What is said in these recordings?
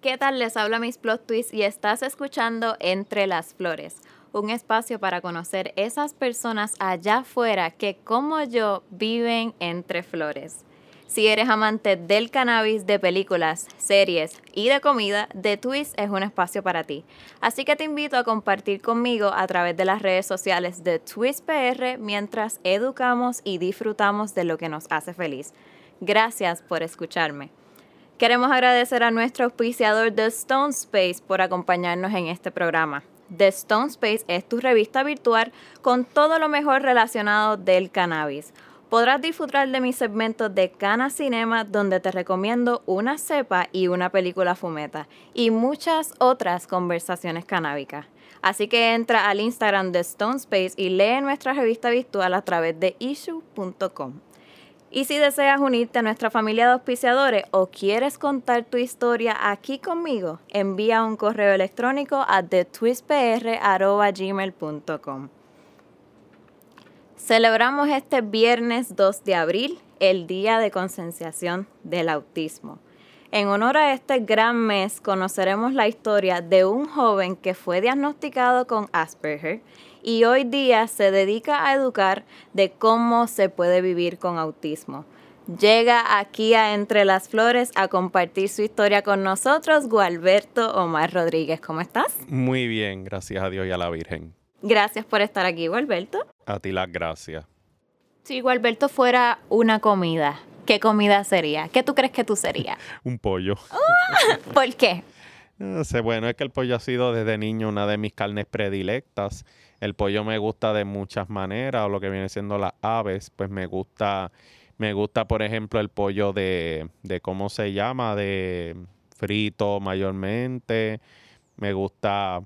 ¿Qué tal? Les habla Miss Plot Twist y estás escuchando Entre las Flores, un espacio para conocer esas personas allá afuera que, como yo, viven entre flores. Si eres amante del cannabis, de películas, series y de comida, The Twist es un espacio para ti. Así que te invito a compartir conmigo a través de las redes sociales de Twist PR mientras educamos y disfrutamos de lo que nos hace feliz. Gracias por escucharme. Queremos agradecer a nuestro auspiciador The Stone Space por acompañarnos en este programa. The Stone Space es tu revista virtual con todo lo mejor relacionado del cannabis. Podrás disfrutar de mis segmentos de Cana Cinema, donde te recomiendo una cepa y una película fumeta, y muchas otras conversaciones canábicas. Así que entra al Instagram de Stone Space y lee nuestra revista virtual a través de issue.com. Y si deseas unirte a nuestra familia de auspiciadores o quieres contar tu historia aquí conmigo, envía un correo electrónico a thetwistpr.gmail.com. Celebramos este viernes 2 de abril el Día de Concienciación del Autismo. En honor a este gran mes conoceremos la historia de un joven que fue diagnosticado con Asperger y hoy día se dedica a educar de cómo se puede vivir con autismo. Llega aquí a Entre las Flores a compartir su historia con nosotros, Gualberto Omar Rodríguez. ¿Cómo estás? Muy bien, gracias a Dios y a la Virgen. Gracias por estar aquí, Gualberto. A ti las gracias. Si Gualberto fuera una comida, ¿qué comida sería? ¿Qué tú crees que tú serías? Un pollo. ¿Por qué? Bueno, es que el pollo ha sido desde niño una de mis carnes predilectas. El pollo me gusta de muchas maneras, o lo que viene siendo las aves, pues me gusta, me gusta, por ejemplo, el pollo de, de ¿cómo se llama? De frito mayormente. Me gusta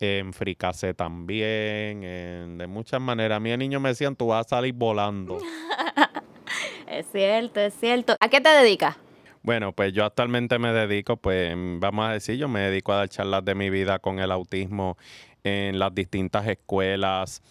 en fricase también, en- de muchas maneras. A mí de niño me decían, tú vas a salir volando. Es cierto, es cierto. ¿A qué te dedicas? Bueno, pues yo actualmente me dedico, pues vamos a decir, yo me dedico a dar charlas de mi vida con el autismo en las distintas escuelas,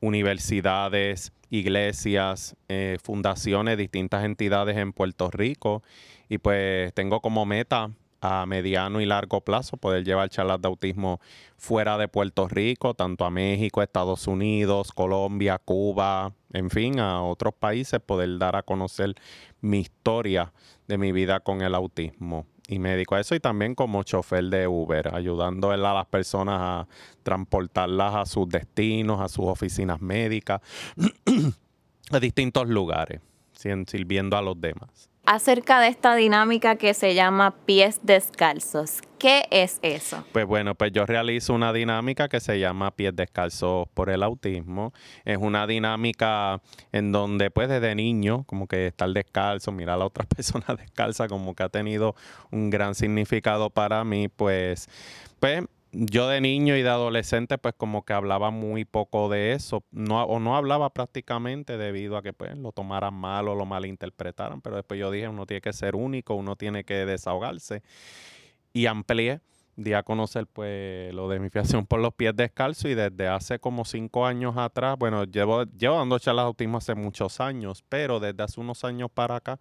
universidades, iglesias, eh, fundaciones, distintas entidades en Puerto Rico. Y pues tengo como meta a mediano y largo plazo poder llevar charlas de autismo fuera de Puerto Rico, tanto a México, Estados Unidos, Colombia, Cuba, en fin, a otros países, poder dar a conocer mi historia de mi vida con el autismo. Y me a eso y también como chofer de Uber, ayudando a las personas a transportarlas a sus destinos, a sus oficinas médicas, a distintos lugares, sirviendo a los demás. Acerca de esta dinámica que se llama pies descalzos. ¿Qué es eso? Pues bueno, pues yo realizo una dinámica que se llama Pies Descalzos por el Autismo. Es una dinámica en donde pues desde niño, como que estar descalzo, mirar a la otra persona descalza, como que ha tenido un gran significado para mí, pues, pues yo de niño y de adolescente pues como que hablaba muy poco de eso, no, o no hablaba prácticamente debido a que pues lo tomaran mal o lo malinterpretaran, pero después yo dije, uno tiene que ser único, uno tiene que desahogarse. Y amplié, di a conocer pues lo de mi fiación por los pies descalzos y desde hace como cinco años atrás, bueno, llevo, llevo dando charlas de autismo hace muchos años, pero desde hace unos años para acá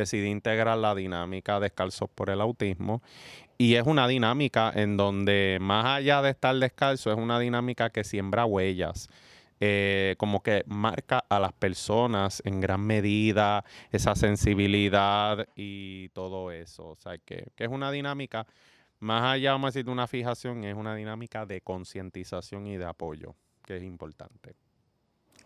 decidí integrar la dinámica descalzos por el autismo y es una dinámica en donde más allá de estar descalzo, es una dinámica que siembra huellas. eh, como que marca a las personas en gran medida esa sensibilidad y todo eso. O sea, que, que es una dinámica, más allá, vamos a decir, de una fijación, es una dinámica de concientización y de apoyo, que es importante.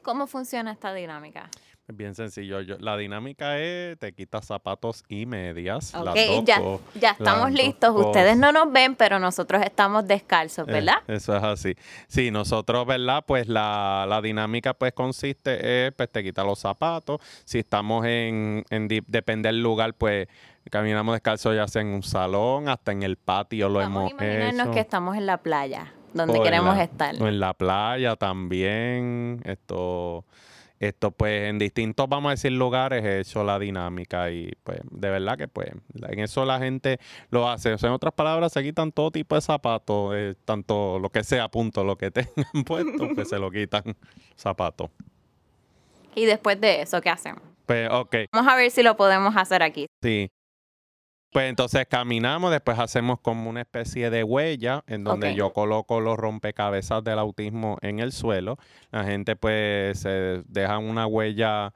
¿Cómo funciona esta dinámica? Es bien sencillo. Yo- la dinámica es, te quitas zapatos y medias. Ok, ya, ya estamos listos. Ustedes no nos ven, pero nosotros estamos descalzos, Eh, ¿verdad? eso es así. Sí, nosotros, ¿verdad? Pues la, la dinámica pues consiste en, pues te quitas los zapatos. Si estamos en, en depende del lugar, pues caminamos descalzos ya sea en un salón, hasta en el patio lo Vamos a hemos imaginarnos hecho. que estamos en la playa, donde o en queremos la- estar. O en la playa también. Esto, esto pues en distintos, vamos a decir, lugares he hecho la dinámica y pues de verdad que pues en eso la gente lo hace. O sea, en otras palabras, se quitan todo tipo de zapatos, eh, tanto lo que sea, punto, lo que tengan puesto, pues se lo quitan zapatos. Y después de eso, ¿qué hacemos? Pues ok, Vamos a ver si lo podemos hacer aquí. sí. Pues entonces caminamos, después hacemos como una especie de huella en donde yo coloco los rompecabezas del autismo en el suelo. La gente pues se deja una huella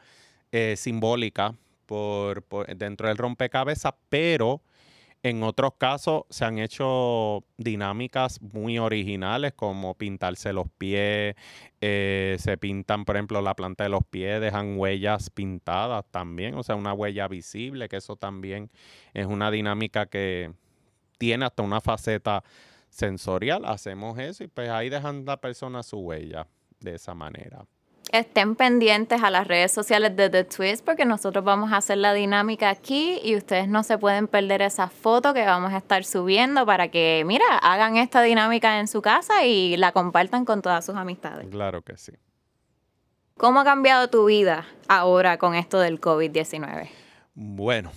eh, simbólica por, dentro del rompecabezas, pero en otros casos se han hecho dinámicas muy originales como pintarse los pies, eh, se pintan, por ejemplo, la planta de los pies, dejan huellas pintadas también, o sea, una huella visible, que eso también es una dinámica que tiene hasta una faceta sensorial. Hacemos eso y pues ahí dejan la persona su huella de esa manera estén pendientes a las redes sociales de The Twist porque nosotros vamos a hacer la dinámica aquí y ustedes no se pueden perder esa foto que vamos a estar subiendo para que, mira, hagan esta dinámica en su casa y la compartan con todas sus amistades. Claro que sí. ¿Cómo ha cambiado tu vida ahora con esto del COVID-19? Bueno,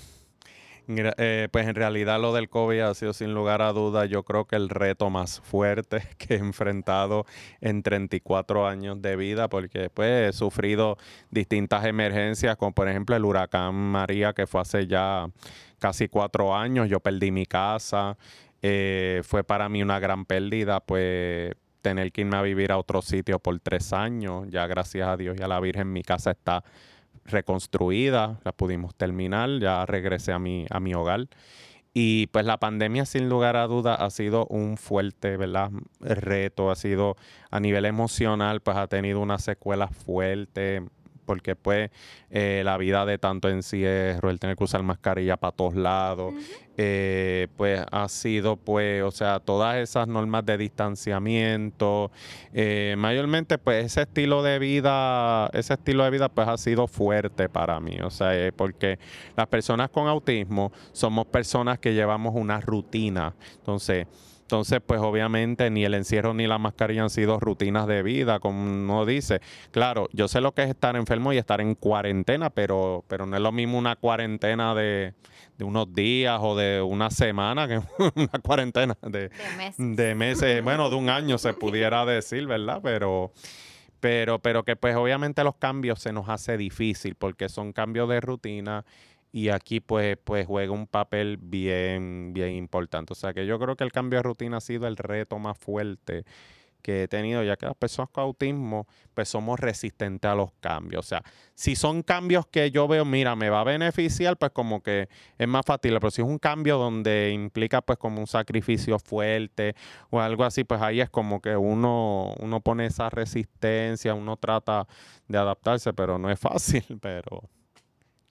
eh, pues en realidad lo del COVID ha sido sin lugar a duda yo creo que el reto más fuerte que he enfrentado en 34 años de vida porque pues he sufrido distintas emergencias como por ejemplo el huracán María que fue hace ya casi cuatro años, yo perdí mi casa, eh, fue para mí una gran pérdida pues tener que irme a vivir a otro sitio por tres años, ya gracias a Dios y a la Virgen mi casa está reconstruida, la pudimos terminar, ya regresé a mi, a mi hogar. Y pues la pandemia sin lugar a duda ha sido un fuerte, ¿verdad? reto, ha sido a nivel emocional, pues ha tenido una secuela fuerte, porque pues eh, la vida de tanto encierro, el tener que usar mascarilla para todos lados, eh, pues ha sido pues, o sea, todas esas normas de distanciamiento, eh, mayormente pues ese estilo de vida, ese estilo de vida pues ha sido fuerte para mí, o sea, porque las personas con autismo somos personas que llevamos una rutina, entonces, entonces, pues obviamente ni el encierro ni la mascarilla han sido rutinas de vida, como uno dice. Claro, yo sé lo que es estar enfermo y estar en cuarentena, pero, pero no es lo mismo una cuarentena de, unos días o de una semana que una cuarentena de, de, meses. bueno, de un año se pudiera decir, ¿verdad? Pero pero, pero que pues obviamente los cambios se nos hace difícil porque son cambios de rutina y aquí pues, pues juega un papel bien, bien importante. O sea que yo creo que el cambio de rutina ha sido el reto más fuerte que he tenido, ya que las personas con autismo, pues somos resistentes a los cambios. O sea, si son cambios que yo veo, mira, me va a beneficiar, pues como que es más fácil. Pero si es un cambio donde implica pues como un sacrificio fuerte o algo así, pues ahí es como que uno, uno pone esa resistencia, uno trata de adaptarse, pero no es fácil, pero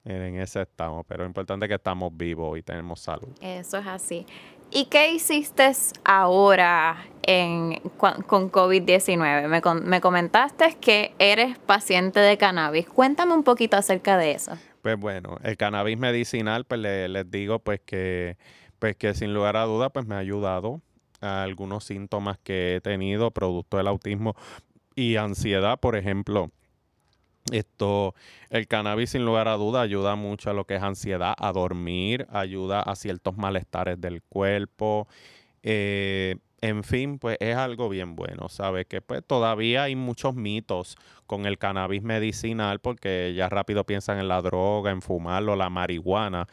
en ese estamos, pero lo importante es que estamos vivos y tenemos salud. Eso es así. ¿Y qué hiciste ahora en, con COVID-19? Me, me comentaste que eres paciente de cannabis. Cuéntame un poquito acerca de eso. Pues bueno, el cannabis medicinal, pues les digo pues que, pues que sin lugar a duda pues me ha ayudado a algunos síntomas que he tenido producto del autismo y ansiedad, por ejemplo esto, el cannabis sin lugar a duda ayuda mucho a lo que es ansiedad, a dormir, ayuda a ciertos malestares del cuerpo. Eh, en fin, pues es algo bien bueno, ¿sabes? Que pues todavía hay muchos mitos con el cannabis medicinal porque ya rápido piensan en la droga, en fumarlo, la marihuana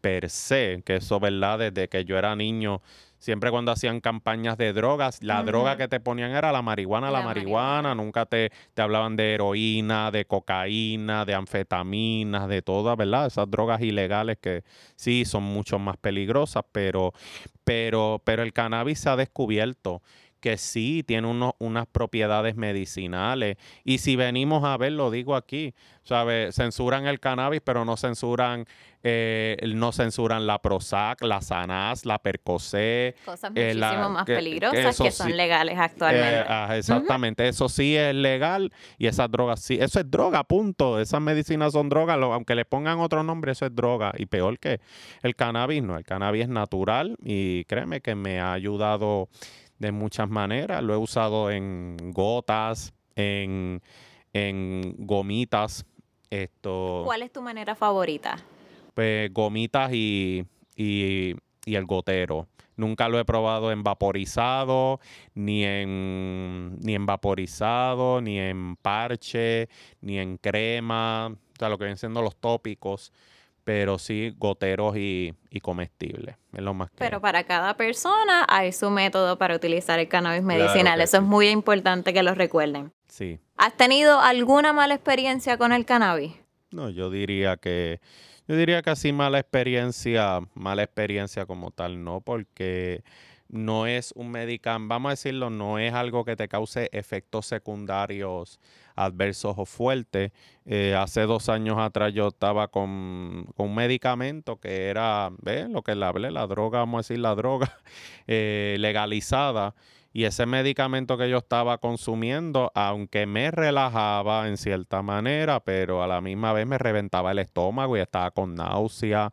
per se, que eso, ¿verdad? Desde que yo era niño siempre cuando hacían campañas de drogas, la droga que te ponían era la marihuana, la, marihuana, nunca te, te, hablaban de heroína, de cocaína, de anfetaminas, de todas, ¿verdad? Esas drogas ilegales que sí son mucho más peligrosas, pero, pero, pero el cannabis se ha descubierto que sí tiene unas propiedades medicinales. Y si venimos a ver, lo digo aquí, ¿sabes? Censuran el cannabis, pero no censuran, eh, no censuran la Prozac, la Sanaz, la Percocet. Cosas eh, muchísimo más peligrosas que, son legales actualmente. Eh, ah, exactamente, eso sí es legal y esas drogas sí, eso es droga, punto. Esas medicinas son drogas, aunque le pongan otro nombre, eso es droga. Y peor que el cannabis, no, el cannabis es natural y créeme que me ha ayudado de muchas maneras. Lo he usado en gotas, en, gomitas. Esto, ¿Cuál es tu manera favorita? Pues gomitas y, y, el gotero. Nunca lo he probado en vaporizado, ni en, ni en vaporizado, ni en parche, ni en crema, o sea, lo que vienen siendo los tópicos. Pero sí goteros y, comestibles. Es lo más que Pero para cada persona hay su método para utilizar el cannabis medicinal. Eso es muy importante que lo recuerden. Sí. ¿Has tenido alguna mala experiencia con el cannabis? No, yo diría que yo diría que así mala experiencia, mala experiencia como tal, no, porque no es un medicamento, vamos a decirlo, no es algo que te cause efectos secundarios adversos o fuertes. Eh, hace dos años atrás yo estaba con, un medicamento que era, ¿ves? Lo que le hablé, la droga, vamos a decir, la droga eh, legalizada. Y ese medicamento que yo estaba consumiendo, aunque me relajaba en cierta manera, pero a la misma vez me reventaba el estómago y estaba con náusea,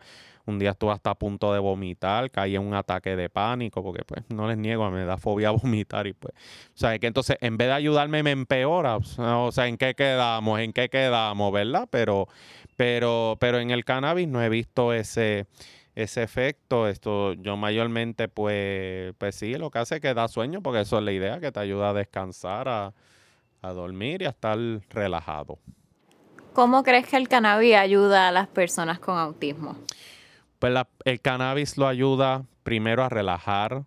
un día estuve hasta a punto de vomitar, caí en un ataque de pánico, porque pues no les niego, me da fobia a vomitar y pues, o sea, que entonces en vez de ayudarme me empeora, o sea, ¿en qué quedamos? ¿En qué quedamos? ¿Verdad? Pero, pero, pero en el cannabis no he visto ese ese efecto. Esto yo mayormente pues, pues sí, lo que hace es que da sueño, porque eso es la idea, que te ayuda a descansar, a, a dormir y a estar relajado. ¿Cómo crees que el cannabis ayuda a las personas con autismo? Pues el cannabis lo ayuda primero a relajar,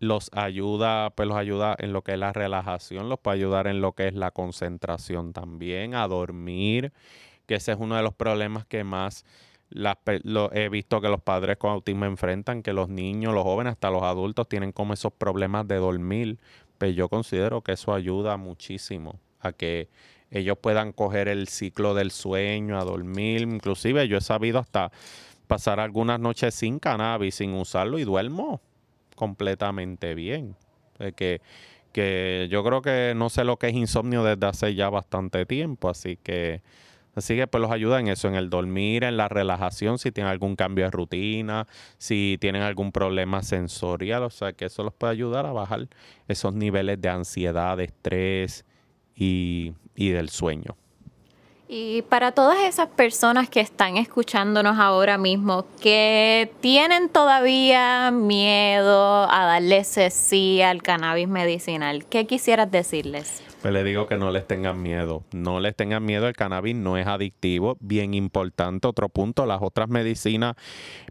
los ayuda, pues los ayuda en lo que es la relajación, los puede ayudar en lo que es la concentración también, a dormir, que ese es uno de los problemas que más lo, he visto que los padres con autismo enfrentan, que los niños, los jóvenes, hasta los adultos tienen como esos problemas de dormir. Pues yo considero que eso ayuda muchísimo a que ellos puedan coger el ciclo del sueño, a dormir. Inclusive yo he sabido hasta pasar algunas noches sin cannabis, sin usarlo y duermo completamente bien. que, que yo creo que no sé lo que es insomnio desde hace ya bastante tiempo, así que así que pues los ayuda en eso, en el dormir, en la relajación, si tienen algún cambio de rutina, si tienen algún problema sensorial, o sea que eso los puede ayudar a bajar esos niveles de ansiedad, de estrés y, y del sueño. Y para todas esas personas que están escuchándonos ahora mismo, que tienen todavía miedo a darle sí al cannabis medicinal, ¿qué quisieras decirles? Pues les digo que no les tengan miedo, no les tengan miedo, el cannabis no es adictivo, bien importante, otro punto, las otras medicinas,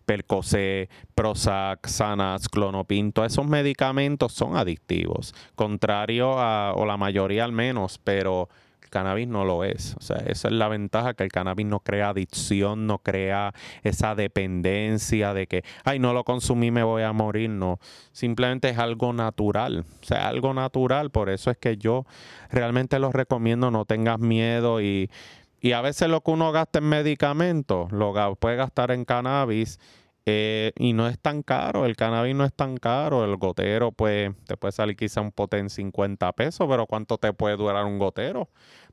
Percocet, Prozac, Xanax, Clonopin, todos esos medicamentos son adictivos, contrario a, o la mayoría al menos, pero cannabis no lo es. O sea, esa es la ventaja, que el cannabis no crea adicción, no crea esa dependencia de que, ay, no lo consumí, me voy a morir. No, simplemente es algo natural. O sea, algo natural. Por eso es que yo realmente lo recomiendo, no tengas miedo y, y a veces lo que uno gasta en medicamentos, lo puede gastar en cannabis. Eh, y no es tan caro, el cannabis no es tan caro, el gotero pues te puede salir quizá un pote en 50 pesos, pero ¿cuánto te puede durar un gotero?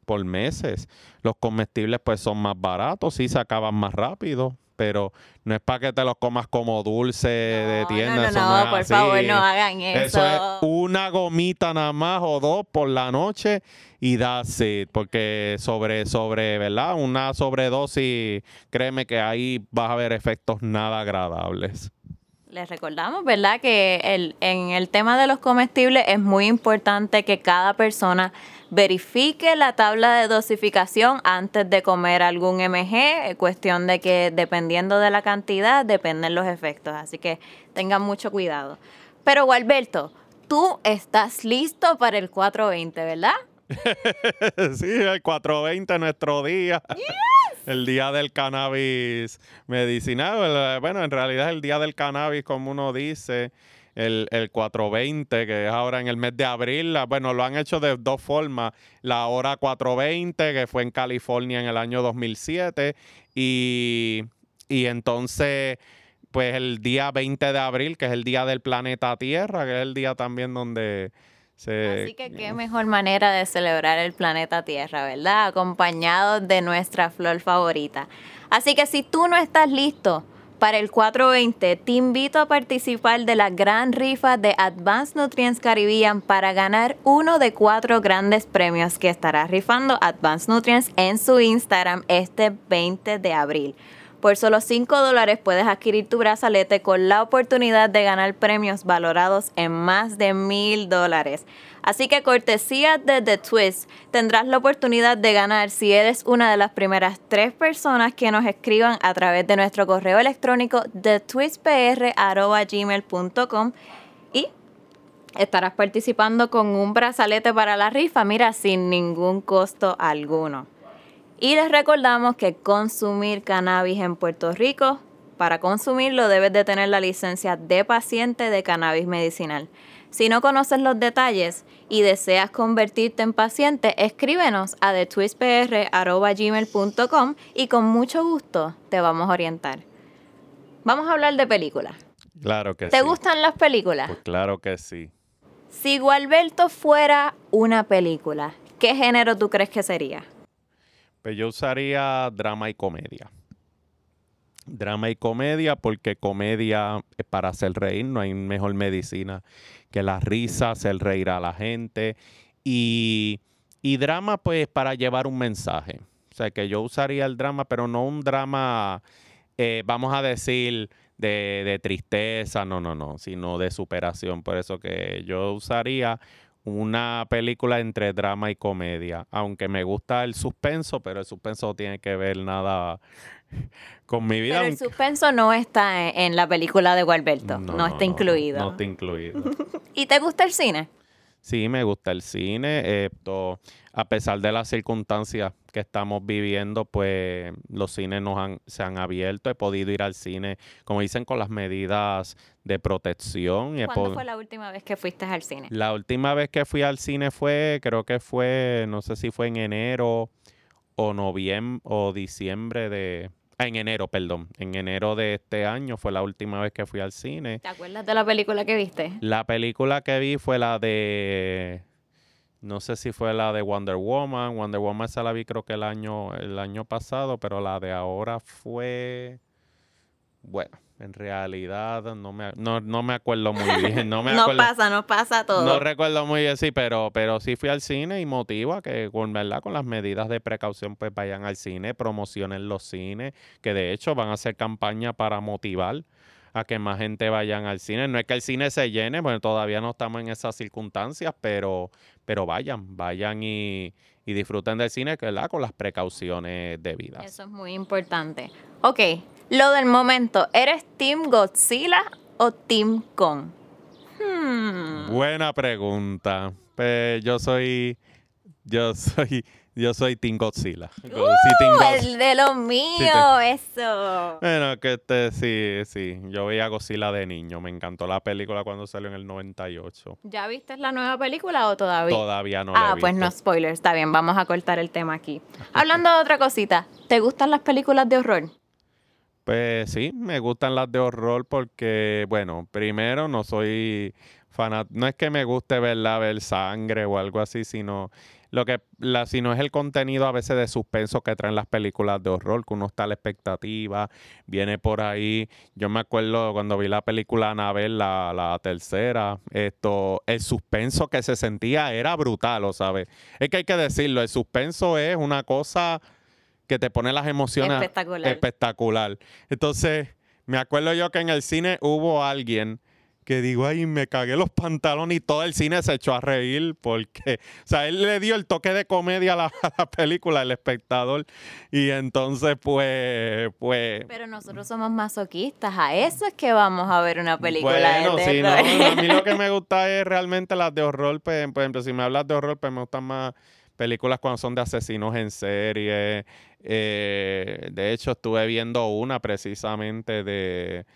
Por meses. Los comestibles pues son más baratos, sí se acaban más rápido, pero no es para que te los comas como dulce de tienda. No, no, no, por favor, no hagan eso. Eso es una gomita nada más o dos por la noche y da it. Porque sobre, sobre, ¿verdad? Una sobredosis, créeme que ahí vas a ver efectos nada agradables. Les recordamos, ¿verdad?, que el, en el tema de los comestibles es muy importante que cada persona verifique la tabla de dosificación antes de comer algún MG, cuestión de que dependiendo de la cantidad dependen los efectos, así que tengan mucho cuidado. Pero Gualberto, tú estás listo para el 420, ¿verdad? sí, el 420 nuestro día. El día del cannabis medicinal. Bueno, en realidad es el día del cannabis, como uno dice el, el 420, que es ahora en el mes de abril. Bueno, lo han hecho de dos formas. La hora 420, que fue en California en el año 2007, y, y entonces pues el día 20 de abril, que es el día del planeta Tierra, que es el día también donde se... Así que qué mejor manera de celebrar el planeta Tierra, ¿verdad? Acompañado de nuestra flor favorita. Así que si tú no estás listo para el 420, te invito a participar de la gran rifa de Advanced Nutrients Caribbean para ganar uno de cuatro grandes premios que estará rifando Advanced Nutrients en su Instagram este 20 de abril. Por solo 5 dólares puedes adquirir tu brazalete con la oportunidad de ganar premios valorados en más de mil dólares. Así que cortesía de The Twist, tendrás la oportunidad de ganar si eres una de las primeras tres personas que nos escriban a través de nuestro correo electrónico thetwistpr.gmail.com y estarás participando con un brazalete para la rifa, mira, sin ningún costo alguno. Y les recordamos que consumir cannabis en Puerto Rico, para consumirlo debes de tener la licencia de paciente de cannabis medicinal. Si no conoces los detalles y deseas convertirte en paciente, escríbenos a thetwistpr.gmail.com y con mucho gusto te vamos a orientar. Vamos a hablar de películas. Claro que sí. ¿Te gustan las películas? Pues claro que sí. Si Gualberto fuera una película, ¿qué género tú crees que sería? Pues yo usaría drama y comedia. Drama y comedia, porque comedia es para hacer reír, no hay mejor medicina que la risa, hacer reír a la gente. Y, y drama, pues, para llevar un mensaje. O sea, que yo usaría el drama, pero no un drama, eh, vamos a decir, de, de tristeza, no, no, no, sino de superación. Por eso que yo usaría una película entre drama y comedia. Aunque me gusta el suspenso, pero el suspenso no tiene que ver nada con mi vida. Pero el suspenso no está en, en la película de Gualberto, no, está incluido. No, está incluido. ¿Y te gusta el cine? Sí, me gusta el cine. Esto, a pesar de las circunstancias que estamos viviendo, pues los cines nos han, se han abierto. He podido ir al cine, como dicen, con las medidas de protección. ¿Cuándo fue la última vez que fuiste al cine? La última vez que fui al cine fue, creo que fue, no sé si fue en enero o noviembre o diciembre de... en enero, perdón. En enero de este año fue la última vez que fui al cine. ¿Te acuerdas de la película que viste? La película que vi fue la de... No sé si fue la de Wonder Woman. Wonder Woman esa la vi creo que el año, el año pasado, pero la de ahora fue... Bueno, en realidad no me, no, no me acuerdo muy bien. No me No acuerdo. pasa, no pasa todo. No recuerdo muy bien, sí, pero, pero sí fui al cine y motiva que con, ¿verdad? con las medidas de precaución pues vayan al cine, promocionen los cines, que de hecho van a hacer campaña para motivar a que más gente vayan al cine. No es que el cine se llene, bueno, todavía no estamos en esas circunstancias, pero, pero vayan, vayan y, y disfruten del cine, ¿verdad? Con las precauciones debidas. Eso es muy importante. Ok, lo del momento. ¿Eres Team Godzilla o Team Kong? Hmm. Buena pregunta. Pues yo soy, yo soy, yo soy Team Godzilla. Sí, Team Uh, el de los míos, eso. Bueno, que este sí, sí. Yo veía Godzilla de niño. Me encantó la película cuando salió en el 98. ¿Ya viste la nueva película o todavía? Todavía no la Ah, he pues no spoilers, está bien, vamos a cortar el tema aquí. Hablando de otra cosita, ¿te gustan las películas de horror? Pues sí, me gustan las de horror porque, bueno, primero no soy fanático. No es que me guste verla, ver sangre o algo así, sino lo que la, sino es el contenido a veces de suspenso que traen las películas de horror, que uno está a la expectativa, viene por ahí. Yo me acuerdo cuando vi la película Anabel, la, la tercera, esto, el suspenso que se sentía era brutal, ¿o sabes? Es que hay que decirlo, el suspenso es una cosa que te pone las emociones Espectacular. espectacular. Entonces, me acuerdo yo que en el cine hubo alguien que digo, ay, me cagué los pantalones y todo el cine se echó a reír porque, o sea, él le dio el toque de comedia a la, a la película, el espectador, y entonces, pues, pues... Pero nosotros somos masoquistas, a eso es que vamos a ver una película Bueno, de sí, no, a mí lo que me gusta es realmente las de horror, pues, por ejemplo, si me hablas de horror, pues me gustan más películas cuando son de asesinos en serie. Eh, de hecho, estuve viendo una precisamente de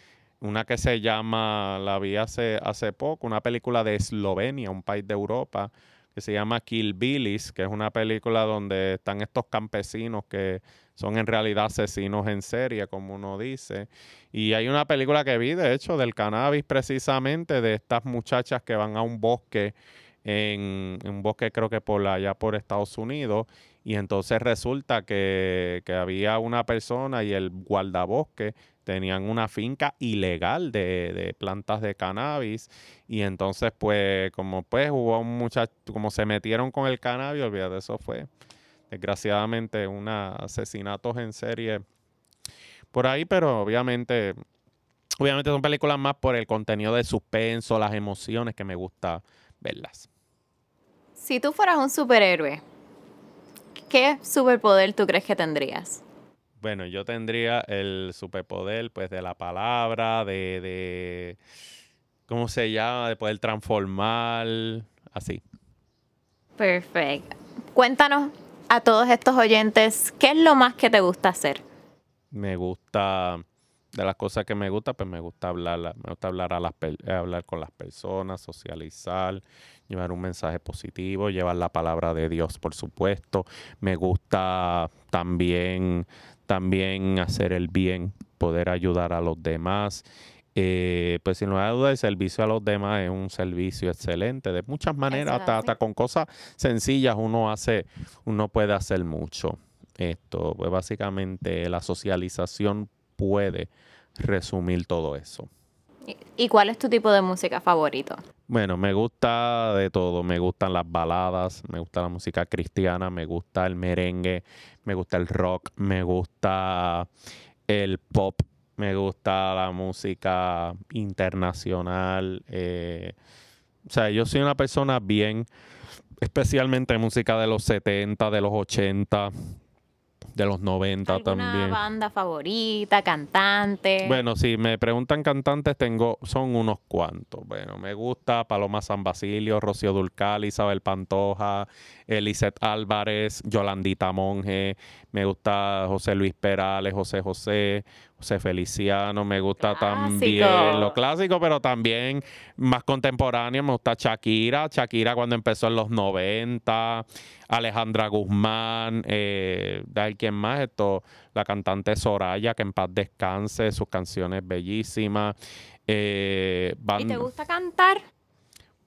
una que se llama, la vi hace, hace poco, una película de Eslovenia, un país de Europa, que se llama Kill Billis, que es una película donde están estos campesinos que son en realidad asesinos en serie, como uno dice. Y hay una película que vi, de hecho, del cannabis precisamente, de estas muchachas que van a un bosque, en, un bosque creo que por allá por Estados Unidos, y entonces resulta que, que había una persona y el guardabosque tenían una finca ilegal de, de plantas de cannabis y entonces pues como pues hubo un muchacho, como se metieron con el cannabis, olvídate, eso fue desgraciadamente un asesinatos en serie por ahí, pero obviamente, obviamente son películas más por el contenido de suspenso, las emociones que me gusta verlas. Si tú fueras un superhéroe, ¿qué superpoder tú crees que tendrías? Bueno, yo tendría el superpoder, pues, de la palabra, de, de ¿cómo se llama? De poder transformar, así. Perfecto. Cuéntanos a todos estos oyentes, ¿qué es lo más que te gusta hacer? Me gusta, de las cosas que me gusta, pues me gusta hablar, me gusta hablar, a las, hablar con las personas, socializar, llevar un mensaje positivo, llevar la palabra de Dios, por supuesto. Me gusta también, también hacer el bien, poder ayudar a los demás. Eh, pues sin lugar a dudas el servicio a los demás es un servicio excelente. De muchas maneras, hasta, con cosas sencillas uno hace, uno puede hacer mucho. Esto, pues básicamente la socialización puede resumir todo eso. ¿Y cuál es tu tipo de música favorito? Bueno, me gusta de todo. Me gustan las baladas, me gusta la música cristiana, me gusta el merengue, me gusta el rock, me gusta el pop me gusta la música internacional. Eh, o sea, yo soy una persona bien, especialmente música de los 70, de los 80 de los 90 también. banda favorita, cantante? Bueno, si me preguntan cantantes, tengo, son unos cuantos. Bueno, me gusta Paloma San Basilio, Rocío Dulcal, Isabel Pantoja, Eliseth Álvarez, Yolandita Monge, me gusta José Luis Perales, José José, José Feliciano, me gusta también lo clásico, pero también más contemporáneo, me gusta Shakira, Shakira cuando empezó en los 90, Alejandra Guzmán, eh, alguien más, esto, la cantante Soraya, que en paz descanse, sus canciones bellísimas. Eh, ¿Y te gusta cantar?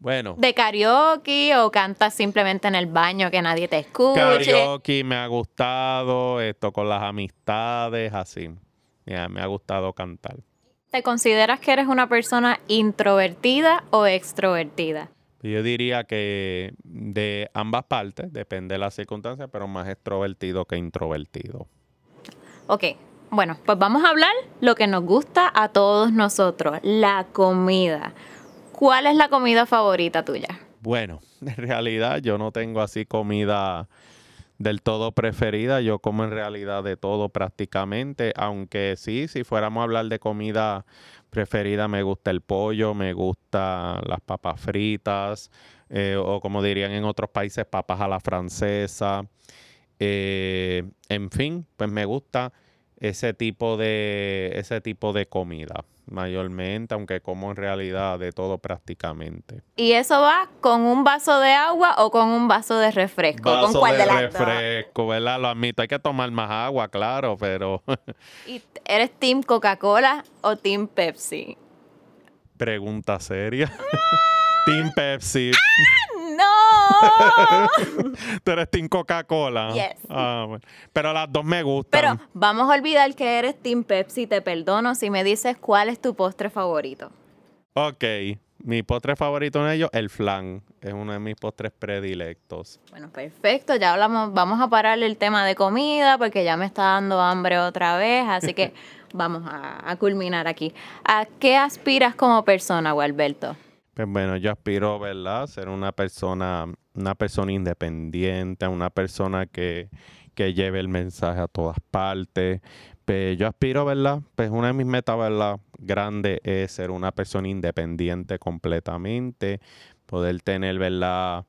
Bueno. ¿De karaoke o cantas simplemente en el baño que nadie te escuche? Karaoke me ha gustado, esto con las amistades, así. me ha gustado cantar. ¿Te consideras que eres una persona introvertida o extrovertida? Yo diría que de ambas partes, depende de las circunstancias, pero más extrovertido que introvertido. Ok, bueno, pues vamos a hablar lo que nos gusta a todos nosotros, la comida. ¿Cuál es la comida favorita tuya? Bueno, en realidad yo no tengo así comida del todo preferida. Yo como en realidad de todo prácticamente, aunque sí, si fuéramos a hablar de comida preferida, me gusta el pollo, me gusta las papas fritas, eh, o como dirían en otros países, papas a la francesa. Eh, en fin, pues me gusta ese tipo de, ese tipo de comida mayormente, aunque como en realidad de todo prácticamente. ¿Y eso va con un vaso de agua o con un vaso de refresco? Vaso ¿Con cuál de, refresco, ¿verdad? Lo admito, hay que tomar más agua, claro, pero... ¿Y eres Team Coca-Cola o Team Pepsi? Pregunta seria. team Pepsi. ¡Ah! ¡No! Tú eres Team Coca-Cola. Yes. Ah, Pero las dos me gustan. Pero vamos a olvidar que eres Team Pepsi. Te perdono si me dices cuál es tu postre favorito. Ok. Mi postre favorito en ellos, el flan. Es uno de mis postres predilectos. Bueno, perfecto. Ya hablamos. Vamos a parar el tema de comida porque ya me está dando hambre otra vez. Así que vamos a, a culminar aquí. ¿A qué aspiras como persona, Gualberto? Pues bueno, yo aspiro, ¿verdad? Ser una persona, una persona independiente, una persona que, que lleve el mensaje a todas partes. Pues yo aspiro, ¿verdad? Pues una de mis metas, ¿verdad? Grande es ser una persona independiente completamente, poder tener, ¿verdad?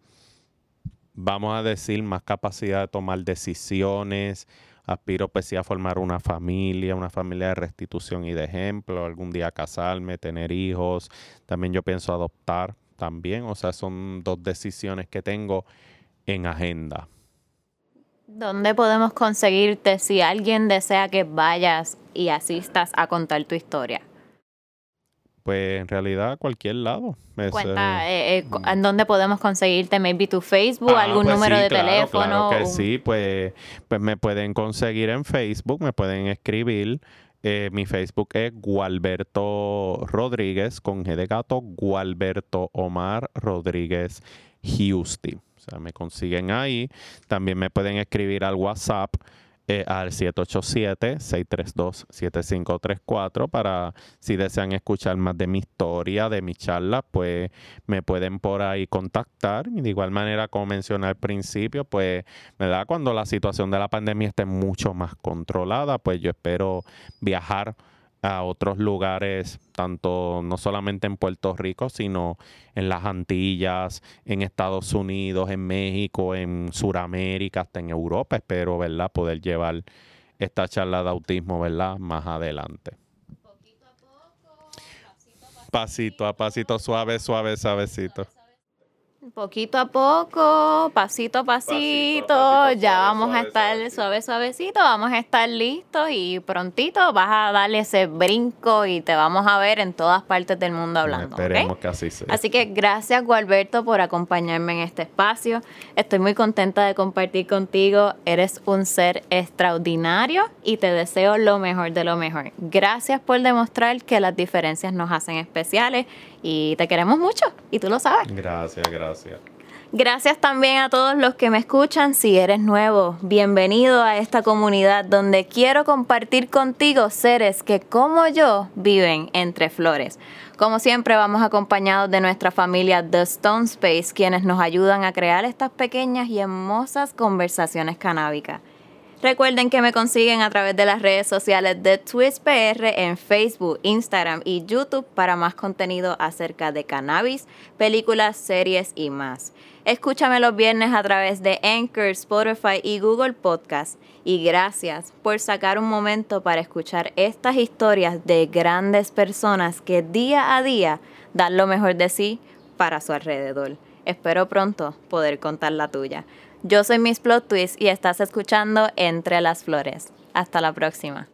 Vamos a decir, más capacidad de tomar decisiones, aspiro pues a formar una familia, una familia de restitución y de ejemplo, algún día casarme, tener hijos, también yo pienso adoptar también, o sea, son dos decisiones que tengo en agenda. ¿Dónde podemos conseguirte si alguien desea que vayas y asistas a contar tu historia? Pues en realidad cualquier lado. Cuenta, eh, eh, mm. ¿en dónde podemos conseguirte? Maybe tu Facebook, ah, algún pues número de teléfono. Claro que sí, pues, pues me pueden conseguir en Facebook, me pueden escribir. Eh, mi Facebook es Gualberto Rodríguez, con G de gato, Gualberto Omar Rodríguez Houston. O sea, me consiguen ahí. También me pueden escribir al WhatsApp eh, al 787-632-7534 para si desean escuchar más de mi historia, de mi charla, pues me pueden por ahí contactar. De igual manera, como mencioné al principio, pues, ¿verdad? Cuando la situación de la pandemia esté mucho más controlada, pues yo espero viajar a otros lugares, tanto no solamente en Puerto Rico, sino en las Antillas, en Estados Unidos, en México, en Sudamérica, hasta en Europa. Espero, ¿verdad?, poder llevar esta charla de autismo, ¿verdad?, más adelante. Poquito a poco, pasito a pasito, suave, suave, suavecito. Poquito a poco, pasito a pasito, ya vamos a estar suave, suavecito, vamos a estar listos y prontito vas a darle ese brinco y te vamos a ver en todas partes del mundo hablando. Esperemos que así sea. Así que gracias Gualberto por acompañarme en este espacio. Estoy muy contenta de compartir contigo. Eres un ser extraordinario y te deseo lo mejor de lo mejor. Gracias por demostrar que las diferencias nos hacen especiales y te queremos mucho y tú lo sabes. Gracias, gracias. Gracias también a todos los que me escuchan. Si eres nuevo, bienvenido a esta comunidad donde quiero compartir contigo seres que como yo viven entre flores. Como siempre vamos acompañados de nuestra familia The Stone Space, quienes nos ayudan a crear estas pequeñas y hermosas conversaciones canábicas. Recuerden que me consiguen a través de las redes sociales de TwistPR en Facebook, Instagram y YouTube para más contenido acerca de cannabis, películas, series y más. Escúchame los viernes a través de Anchor, Spotify y Google Podcast. Y gracias por sacar un momento para escuchar estas historias de grandes personas que día a día dan lo mejor de sí para su alrededor. Espero pronto poder contar la tuya. Yo soy Miss Plot Twist y estás escuchando Entre las Flores. Hasta la próxima.